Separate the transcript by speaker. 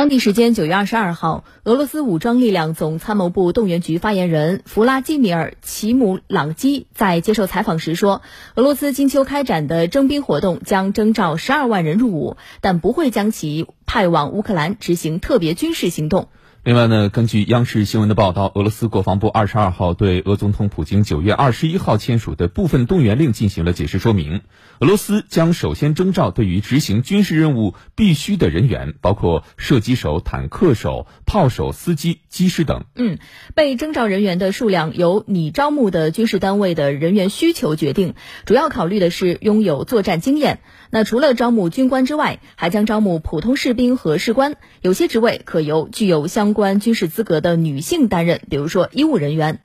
Speaker 1: 当地时间九月二十二号，俄罗斯武装力量总参谋部动员局发言人弗拉基米尔·齐姆朗基在接受采访时说，俄罗斯今秋开展的征兵活动将征召十二万人入伍，但不会将其派往乌克兰执行特别军事行动。
Speaker 2: 另外呢，根据央视新闻的报道，俄罗斯国防部二十二号对俄总统普京九月二十一号签署的部分动员令进行了解释说明。俄罗斯将首先征召对于执行军事任务必须的人员，包括射击手、坦克手、炮手、司机、机师等。
Speaker 1: 嗯，被征召人员的数量由拟招募的军事单位的人员需求决定，主要考虑的是拥有作战经验。那除了招募军官之外，还将招募普通士兵和士官，有些职位可由具有相关军事资格的女性担任，比如说医务人员。